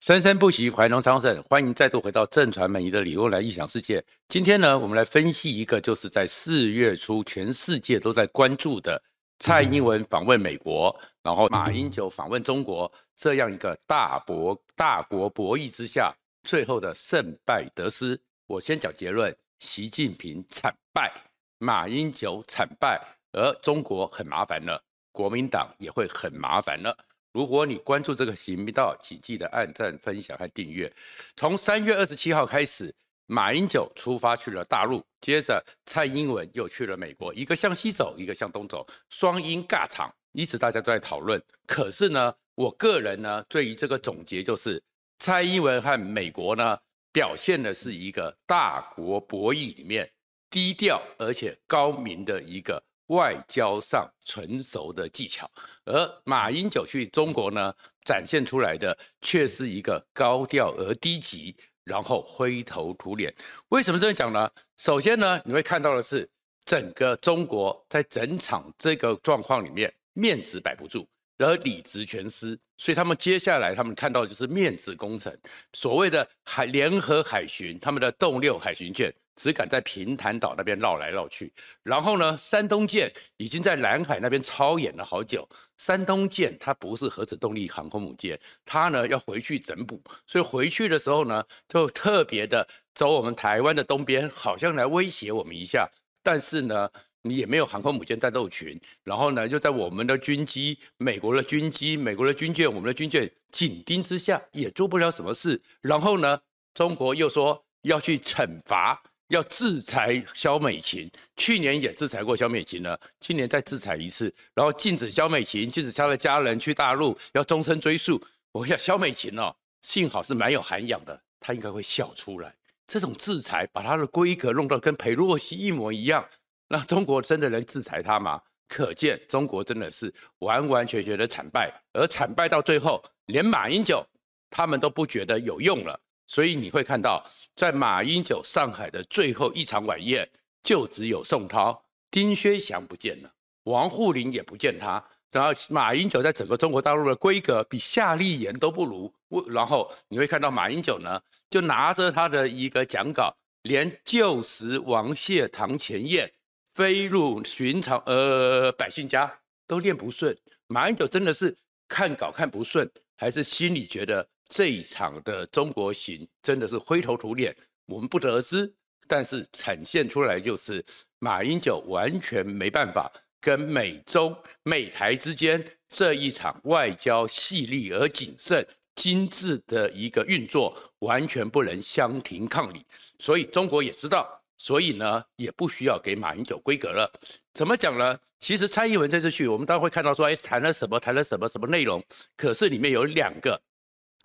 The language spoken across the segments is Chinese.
生生不息，怀农昌盛。欢迎再度回到正传媒的李欧来异想世界。今天呢，我们来分析一个，就是在四月初全世界都在关注的蔡英文访问美国，然后马英九访问中国这样一个大博大国博弈之下，最后的胜败得失。我先讲结论：习近平惨败，马英九惨败，而中国很麻烦了，国民党也会很麻烦了。如果你关注这个频道，请记得按赞、分享和订阅。从三月二十七号开始，马英九出发去了大陆，接着蔡英文又去了美国，一个向西走，一个向东走，双英尬场，一直大家都在讨论。可是呢，我个人呢，对于这个总结就是，蔡英文和美国呢，表现的是一个大国博弈里面低调而且高明的一个。外交上纯熟的技巧，而马英九去中国呢，展现出来的却是一个高调而低级，然后灰头土脸。为什么这样讲呢？首先呢，你会看到的是整个中国在整场这个状况里面面子摆不住，然后理直全失，所以他们接下来他们看到的就是面子工程，所谓的海联合海巡，他们的动六海巡舰。只敢在平潭岛那边绕来绕去，然后呢，山东舰已经在南海那边操演了好久。山东舰它不是核子动力航空母舰，它呢要回去整补，所以回去的时候呢，就特别的走我们台湾的东边，好像来威胁我们一下。但是呢，你也没有航空母舰战斗群，然后呢，就在我们的军机、美国的军机、美国的军舰、我们的军舰紧盯之下，也做不了什么事。然后呢，中国又说要去惩罚。要制裁萧美琴，去年也制裁过萧美琴了，今年再制裁一次，然后禁止萧美琴，禁止她的家人去大陆，要终身追诉。我想萧美琴哦，幸好是蛮有涵养的，她应该会笑出来。这种制裁把她的规格弄到跟裴洛西一模一样，那中国真的能制裁她吗？可见中国真的是完完全全的惨败，而惨败到最后，连马英九他们都不觉得有用了。所以你会看到，在马英九上海的最后一场晚宴，就只有宋涛、丁薛祥不见了，王沪宁也不见他。然后马英九在整个中国大陆的规格比夏立言都不如。然后你会看到马英九呢，就拿着他的一个讲稿，连旧时王谢堂前燕，飞入寻常呃百姓家都念不顺。马英九真的是看稿看不顺，还是心里觉得？这一场的中国行真的是灰头土脸，我们不得而知。但是呈现出来就是马英九完全没办法跟美中美台之间这一场外交细腻而谨慎、精致的一个运作，完全不能相庭抗礼。所以中国也知道，所以呢也不需要给马英九规格了。怎么讲呢？其实蔡英文这次去，我们当然会看到说，哎，谈了什么，谈了什么什么内容。可是里面有两个。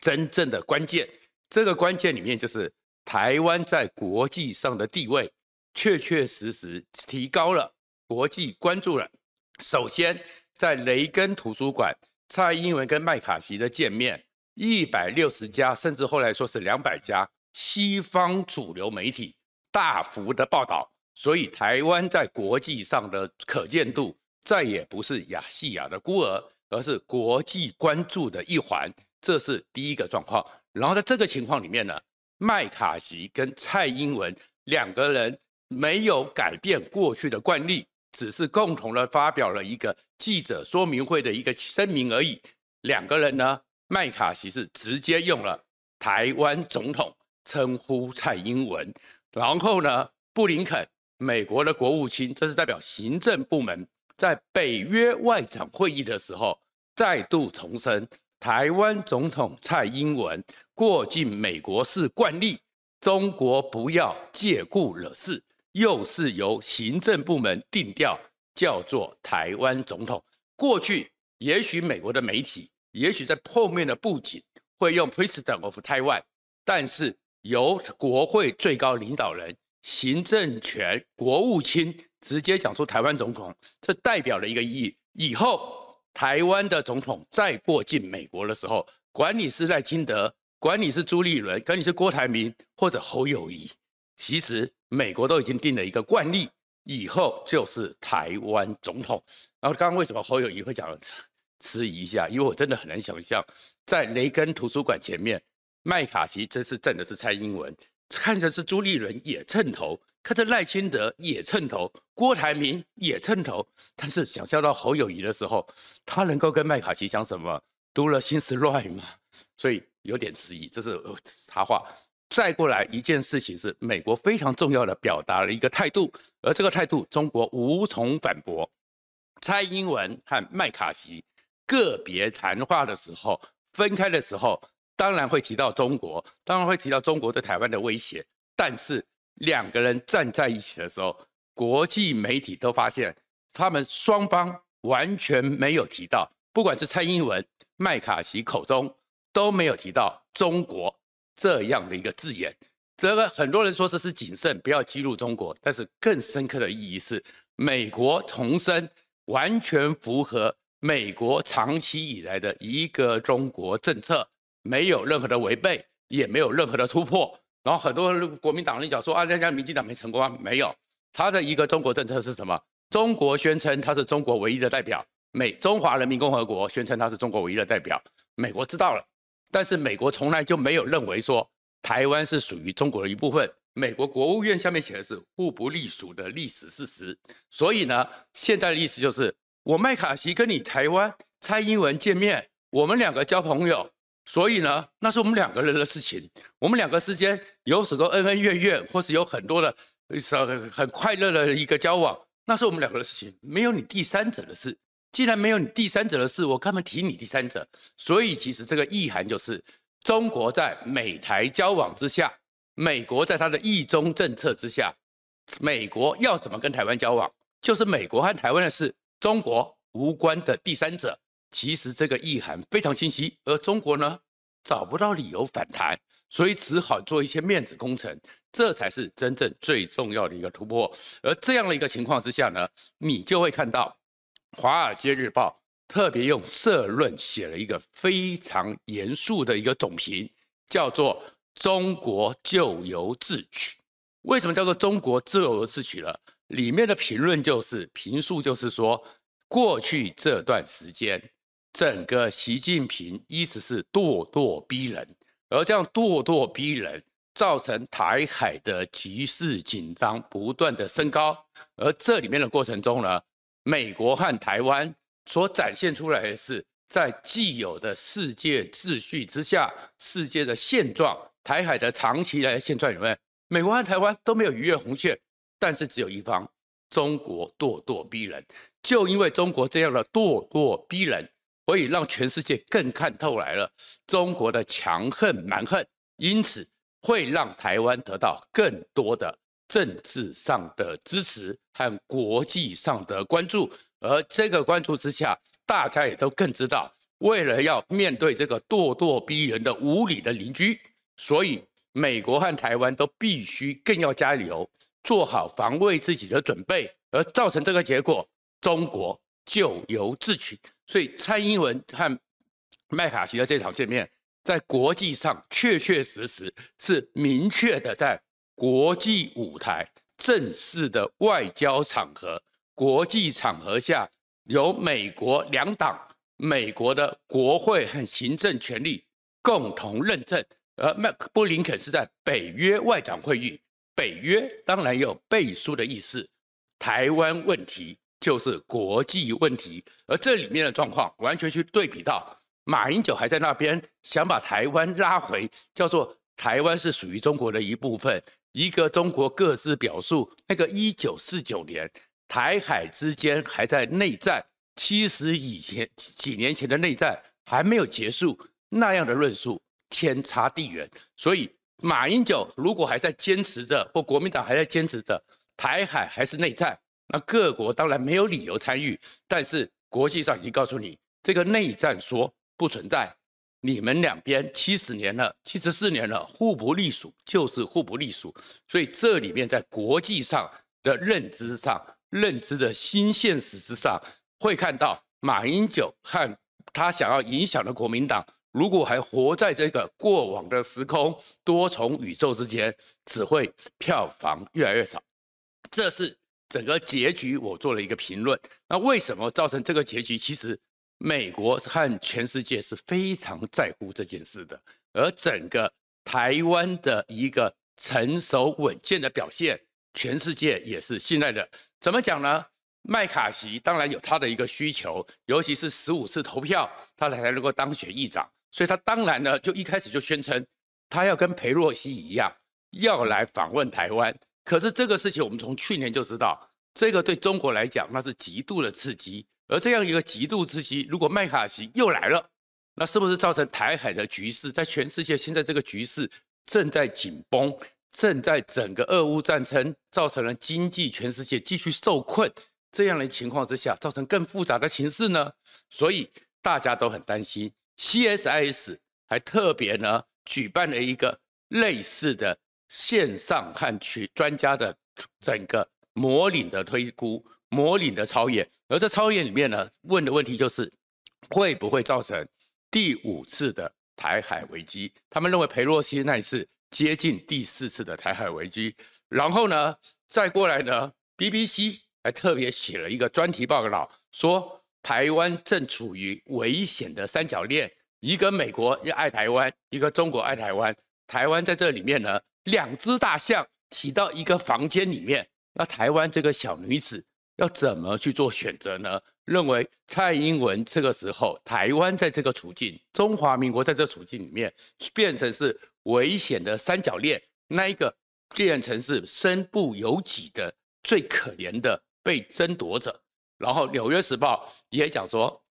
真正的关键，这个关键里面就是台湾在国际上的地位确确实实提高了，国际关注了。首先，在雷根图书馆，蔡英文跟麦卡锡的见面，一百六十家，甚至后来说是两百家西方主流媒体大幅的报道，所以台湾在国际上的可见度再也不是亚细亚的孤儿，而是国际关注的一环。这是第一个状况，然后在这个情况里面呢，麦卡锡跟蔡英文两个人没有改变过去的惯例，只是共同的发表了一个记者说明会的一个声明而已。两个人呢，麦卡锡是直接用了台湾总统称呼蔡英文，然后呢，布林肯美国的国务卿，这是代表行政部门在北约外长会议的时候再度重申。台湾总统蔡英文过境美国是惯例，中国不要借故惹事，又是由行政部门定调，叫做台湾总统。过去也许美国的媒体，也许在后面的布景会用 President of Taiwan，但是由国会最高领导人、行政权国务卿直接讲出台湾总统，这代表了一个意义，以后。台湾的总统再过境美国的时候，管你是赖清德，管你是朱立伦，管你是郭台铭或者侯友谊，其实美国都已经定了一个惯例，以后就是台湾总统。然后刚刚为什么侯友宜会讲迟疑一下？因为我真的很难想象，在雷根图书馆前面麦卡锡这次站的是蔡英文，看着是朱立伦也蹭头，看着赖清德也称头，郭台铭也称头，但是想象到侯友宜的时候，他能够跟麦卡锡讲什么？读了心思乱嘛，所以有点迟疑。这是插话。再过来一件事情是，美国非常重要的表达了一个态度，而这个态度中国无从反驳。蔡英文和麦卡锡个别谈话的时候，分开的时候，当然会提到中国，当然会提到中国对台湾的威胁。但是两个人站在一起的时候，国际媒体都发现，他们双方完全没有提到，不管是蔡英文、麦卡锡口中都没有提到中国。这样的一个字眼，这个很多人说这是谨慎，不要激怒中国。但是更深刻的意义是，美国重申完全符合美国长期以来的一个中国政策，没有任何的违背，也没有任何的突破。然后很多国民党人讲说啊，人家民进党没成功啊，没有，他的一个中国政策是什么？中国宣称他是中国唯一的代表，美中华人民共和国宣称他是中国唯一的代表，美国知道了。但是美国从来就没有认为说台湾是属于中国的一部分。美国国务院下面写的是互不隶属的历史事实。所以呢，现在的意思就是，我麦卡锡跟你台湾蔡英文见面，我们两个交朋友，所以呢，那是我们两个人的事情。我们两个之间有很多恩恩怨怨，或是有很多的很快乐的一个交往，那是我们两个的事情，没有你第三者的事。既然没有你第三者的事，我干嘛提你第三者？所以其实这个意涵就是，中国在美台交往之下，美国在他的一中政策之下，美国要怎么跟台湾交往，就是美国和台湾的事，中国无关的第三者。其实这个意涵非常清晰，而中国呢，找不到理由反弹，所以只好做一些面子工程，这才是真正最重要的一个突破。而这样的一个情况之下呢，你就会看到。《华尔街日报》特别用社论写了一个非常严肃的一个总评，叫做“中国咎由自取”。为什么叫做“中国咎由自取”呢？里面的评论就是评述，就是说，过去这段时间，整个习近平一直是咄咄逼人，而这样咄咄逼人，造成台海的局势紧张不断的升高，而这里面的过程中呢，美国和台湾所展现出来的是，在既有的世界秩序之下，世界的现状，台海的长期来的现状里面，美国和台湾都没有逾越红线，但是只有一方，中国咄咄逼人。就因为中国这样的咄咄逼人，所以让全世界更看透来了中国的强横蛮横，因此会让台湾得到更多的。政治上的支持和国际上的关注，而这个关注之下，大家也都更知道，为了要面对这个咄咄逼人的无理的邻居，所以美国和台湾都必须更要加油，做好防卫自己的准备，而造成这个结果，中国咎由自取。所以蔡英文和麦卡锡的这场见面，在国际上确确实实是明确的在。国际舞台正式的外交场合，国际场合下，由美国两党、美国的国会和行政权力共同认证。而麦克布林肯是在北约外长会议，北约当然有背书的意思。台湾问题就是国际问题，而这里面的状况完全去对比到，马英九还在那边想把台湾拉回，叫做台湾是属于中国的一部分。一个中国各自表述，那个一九四九年台海之间还在内战，其实以前几年前的内战还没有结束，那样的论述天差地远。所以马英九如果还在坚持着，或国民党还在坚持着台海还是内战，那各国当然没有理由参与。但是国际上已经告诉你，这个内战说不存在。你们两边七十年了，七十四年了，互不隶属就是互不隶属，所以这里面在国际上的认知上、认知的新现实之上，会看到马英九和他想要影响的国民党，如果还活在这个过往的时空多重宇宙之间，只会票房越来越少。这是整个结局，我做了一个评论。那为什么造成这个结局？其实。美国和全世界是非常在乎这件事的，而整个台湾的一个成熟稳健的表现，全世界也是信赖的。怎么讲呢？麦卡锡当然有他的一个需求，尤其是十五次投票，他才能够当选议长，所以他当然呢就一开始就宣称，他要跟裴洛西一样，要来访问台湾。可是这个事情我们从去年就知道，这个对中国来讲那是极度的刺激，而这样一个极度刺激，如果麦卡锡又来了，那是不是造成台海的局势在全世界现在这个局势正在紧绷，正在整个俄乌战争造成了经济全世界继续受困？这样的情况之下，造成更复杂的形势呢，所以大家都很担心。CSIS 还特别呢举办了一个类似的线上和取专家的整个模拟的推估、模拟的超演，而在超演里面呢问的问题就是会不会造成第五次的台海危机？他们认为裴洛西那一次接近第四次的台海危机，然后呢再过来呢 BBC。还特别写了一个专题报告，说台湾正处于危险的三角恋，一个美国要爱台湾，一个中国爱台湾，台湾在这里面呢，两只大象挤到一个房间里面，那台湾这个小女子要怎么去做选择呢？认为蔡英文这个时候，台湾在这个处境，中华民国在这处境里面变成是危险的三角恋，那一个变成是身不由己的最可怜的。被争夺者，然后《纽约时报》也讲说，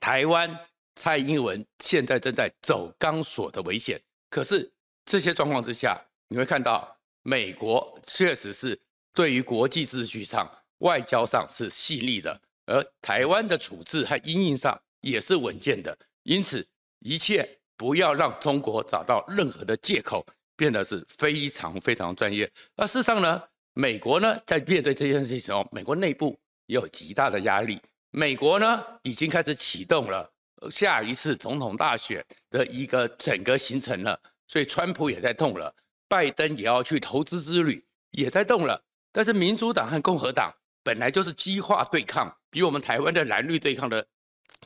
台湾蔡英文现在正在走钢索的危险。可是这些状况之下，你会看到美国确实是对于国际秩序上、外交上是细腻的，而台湾的处置和因应上也是稳健的。因此，一切不要让中国找到任何的借口，变得是非常非常专业。而事实上呢？美国呢，在面对这件事情时候，美国内部也有极大的压力。美国呢，已经开始启动了下一次总统大选的一个整个行程了。所以，川普也在动了，拜登也要去投资之旅，也在动了。但是，民主党和共和党本来就是激化对抗，比我们台湾的蓝绿对抗的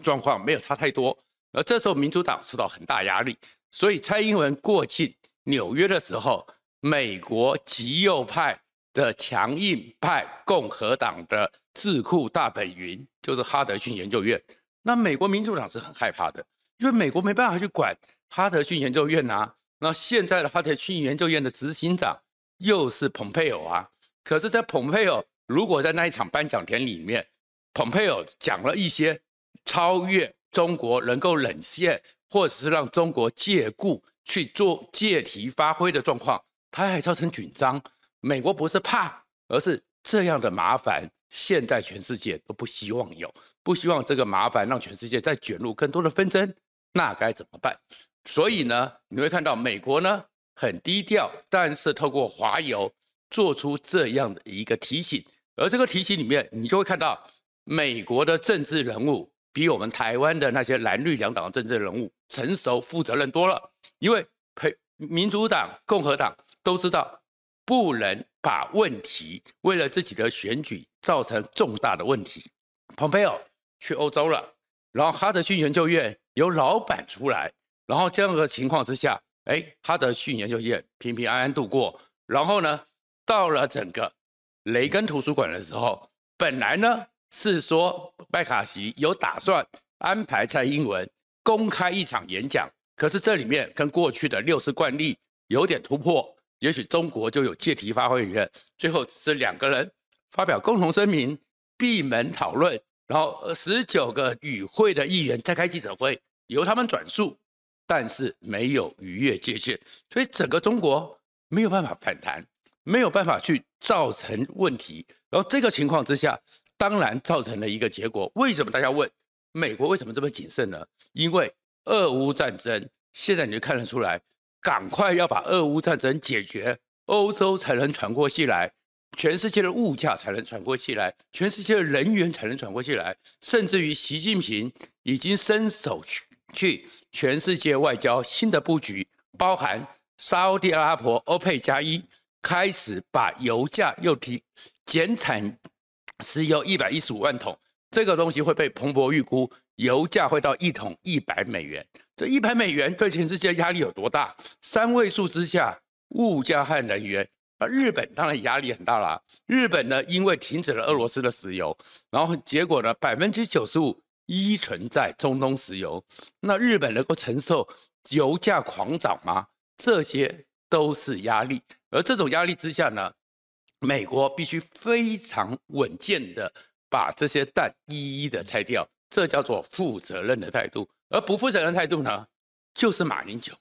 状况没有差太多。而这时候，民主党受到很大压力，所以蔡英文过境纽约的时候，美国极右派。的强硬派共和党的智库大本营就是哈德逊研究院，那美国民主党是很害怕的，因为美国没办法去管哈德逊研究院啊。那现在的哈德逊研究院的执行长又是蓬佩奥啊。可是，在蓬佩奥如果在那一场颁奖典礼里面，蓬佩奥讲了一些超越中国能够冷陷，或者是让中国借故去做借题发挥的状况，他还造成紧张。美国不是怕，而是这样的麻烦，现在全世界都不希望有，不希望这个麻烦让全世界再卷入更多的纷争，那该怎么办？所以呢，你会看到美国呢很低调，但是透过华邮做出这样的一个提醒，而这个提醒里面，你就会看到美国的政治人物比我们台湾的那些蓝绿两党的政治人物成熟、负责任多了，因为陪民主党、共和党都知道。不能把问题为了自己的选举造成重大的问题。蓬佩奥去欧洲了，然后哈德逊研究院由老板出来，然后这样的情况之下，哎，哈德逊研究院平平安安度过。然后呢，到了整个雷根图书馆的时候，本来呢是说麦卡锡有打算安排蔡英文公开一场演讲，可是这里面跟过去的六次惯例有点突破。也许中国就有借题发挥权，最后是两个人发表共同声明，闭门讨论，然后十九个与会的议员在开记者会，由他们转述，但是没有逾越界限，所以整个中国没有办法反弹，没有办法去造成问题，然后这个情况之下，当然造成了一个结果。为什么大家问美国为什么这么谨慎呢？因为俄乌战争现在你就看得出来。赶快要把俄乌战争解决，欧洲才能喘过气来，全世界的物价才能喘过气来，全世界的人员才能喘过气来，甚至于习近平已经伸手去去全世界外交新的布局，包含沙乌地阿拉伯欧佩加一开始把油价又提减产石油一百一十五万桶，这个东西会被彭博预估油价会到一桶一百美元。这一百美元对全世界压力有多大？三位数之下，物价和能源。而日本当然压力很大啦。日本呢，因为停止了俄罗斯的石油，然后结果呢，百分之九十五依存在中东石油。那日本能够承受油价狂涨吗？这些都是压力。而这种压力之下呢，美国必须非常稳健的把这些蛋一一的拆掉，这叫做负责任的态度。而不负责任态度呢，就是马英九。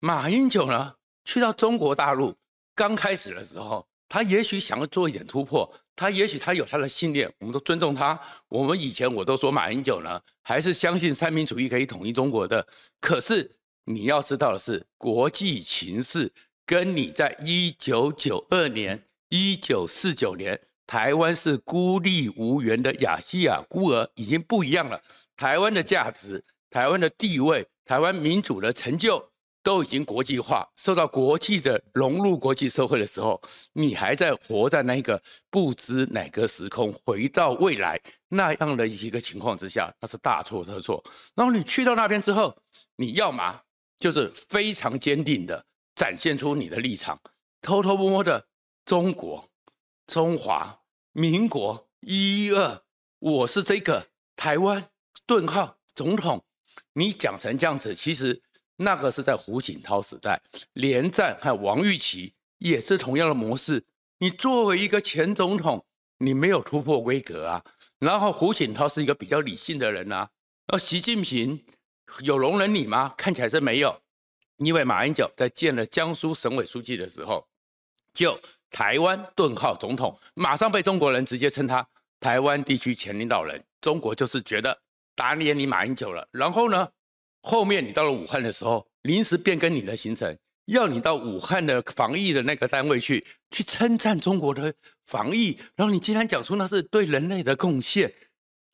马英九呢，去到中国大陆。刚开始的时候，他也许想要做一点突破，他也许他有他的信念，我们都尊重他。我们以前我都说马英九呢，还是相信三民主义可以统一中国的。可是你要知道的是，国际情势跟你在一九九二年、一九四九年，台湾是孤立无援的亚细亚孤儿，已经不一样了。台湾的价值、台湾的地位、台湾民主的成就。都已经国际化，受到国际的融入国际社会的时候，你还在活在那个不知哪个时空回到未来那样的一个情况之下，那是大错特错。然后你去到那边之后，你要嘛就是非常坚定的展现出你的立场，偷偷摸摸的中国、中华民国一二，我是这个台湾顿号总统，你讲成这样子，其实。那个是在胡锦涛时代，连战和王玉琦也是同样的模式。你作为一个前总统，你没有突破规格啊。然后胡锦涛是一个比较理性的人啊。而习近平有容忍你吗？看起来是没有。因为马英九在见了江苏省委书记的时候，就台湾顿号总统，马上被中国人直接称他台湾地区前领导人。中国就是觉得打脸你马英九了。然后呢？后面你到了武汉的时候，临时变更你的行程，要你到武汉的防疫的那个单位去，去称赞中国的防疫，然后你竟然讲出那是对人类的贡献，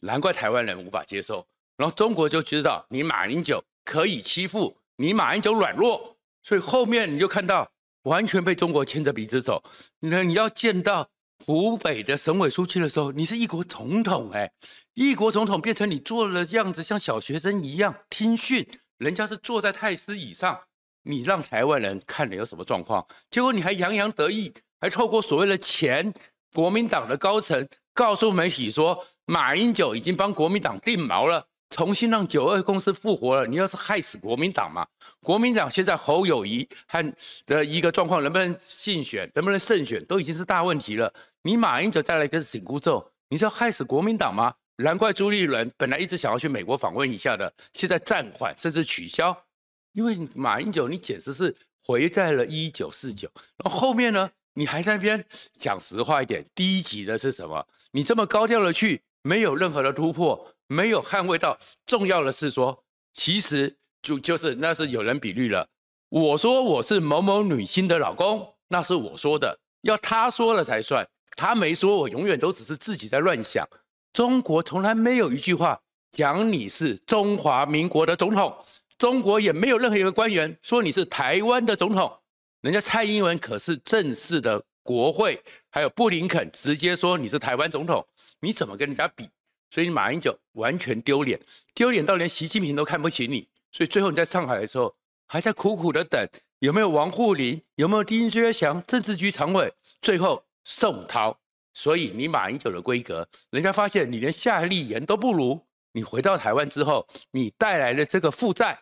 难怪台湾人无法接受。然后中国就知道你马英九可以欺负，你马英九软弱，所以后面你就看到完全被中国牵着鼻子走。那你要见到湖北的省委书记的时候，你是一国总统哎。一国总统变成你做的样子，像小学生一样听训，人家是坐在太师椅上，你让台湾人看了有什么状况？结果你还洋洋得意，还透过所谓的前国民党的高层告诉媒体说，马英九已经帮国民党定锚了，重新让九二公司复活了。你要是害死国民党嘛？国民党现在侯友谊和的一个状况，能不能竞选，能不能胜选，都已经是大问题了。你马英九再来一个紧箍咒，你是要害死国民党吗？难怪朱立伦本来一直想要去美国访问一下的，现在暂缓甚至取消，因为马英九你简直是回在了一九四九，然后后面呢，你还在那边讲实话一点，低级的是什么？你这么高调的去，没有任何的突破，没有捍卫到。重要的是说，其实就就是那是有人比喻了。我说我是某某女星的老公，那是我说的，要他说了才算，他没说，我永远都只是自己在乱想。中国从来没有一句话讲你是中华民国的总统，中国也没有任何一个官员说你是台湾的总统。人家蔡英文可是正式的国会，还有布林肯直接说你是台湾总统，你怎么跟人家比？所以马英九完全丢脸，丢脸到连习近平都看不起你。所以最后你在上海的时候，还在苦苦的等有没有王沪宁，有没有丁薛祥，政治局常委，最后宋涛。所以你马英九的规格，人家发现你连夏立言都不如。你回到台湾之后，你带来的这个负债，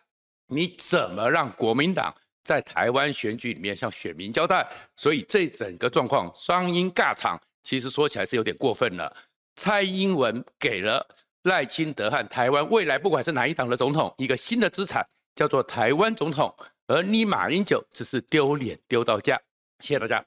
你怎么让国民党在台湾选举里面向选民交代？所以这整个状况双英尬场，其实说起来是有点过分了。蔡英文给了赖清德和台湾未来不管是哪一党的总统一个新的资产，叫做台湾总统，而你马英九只是丢脸丢到家。谢谢大家。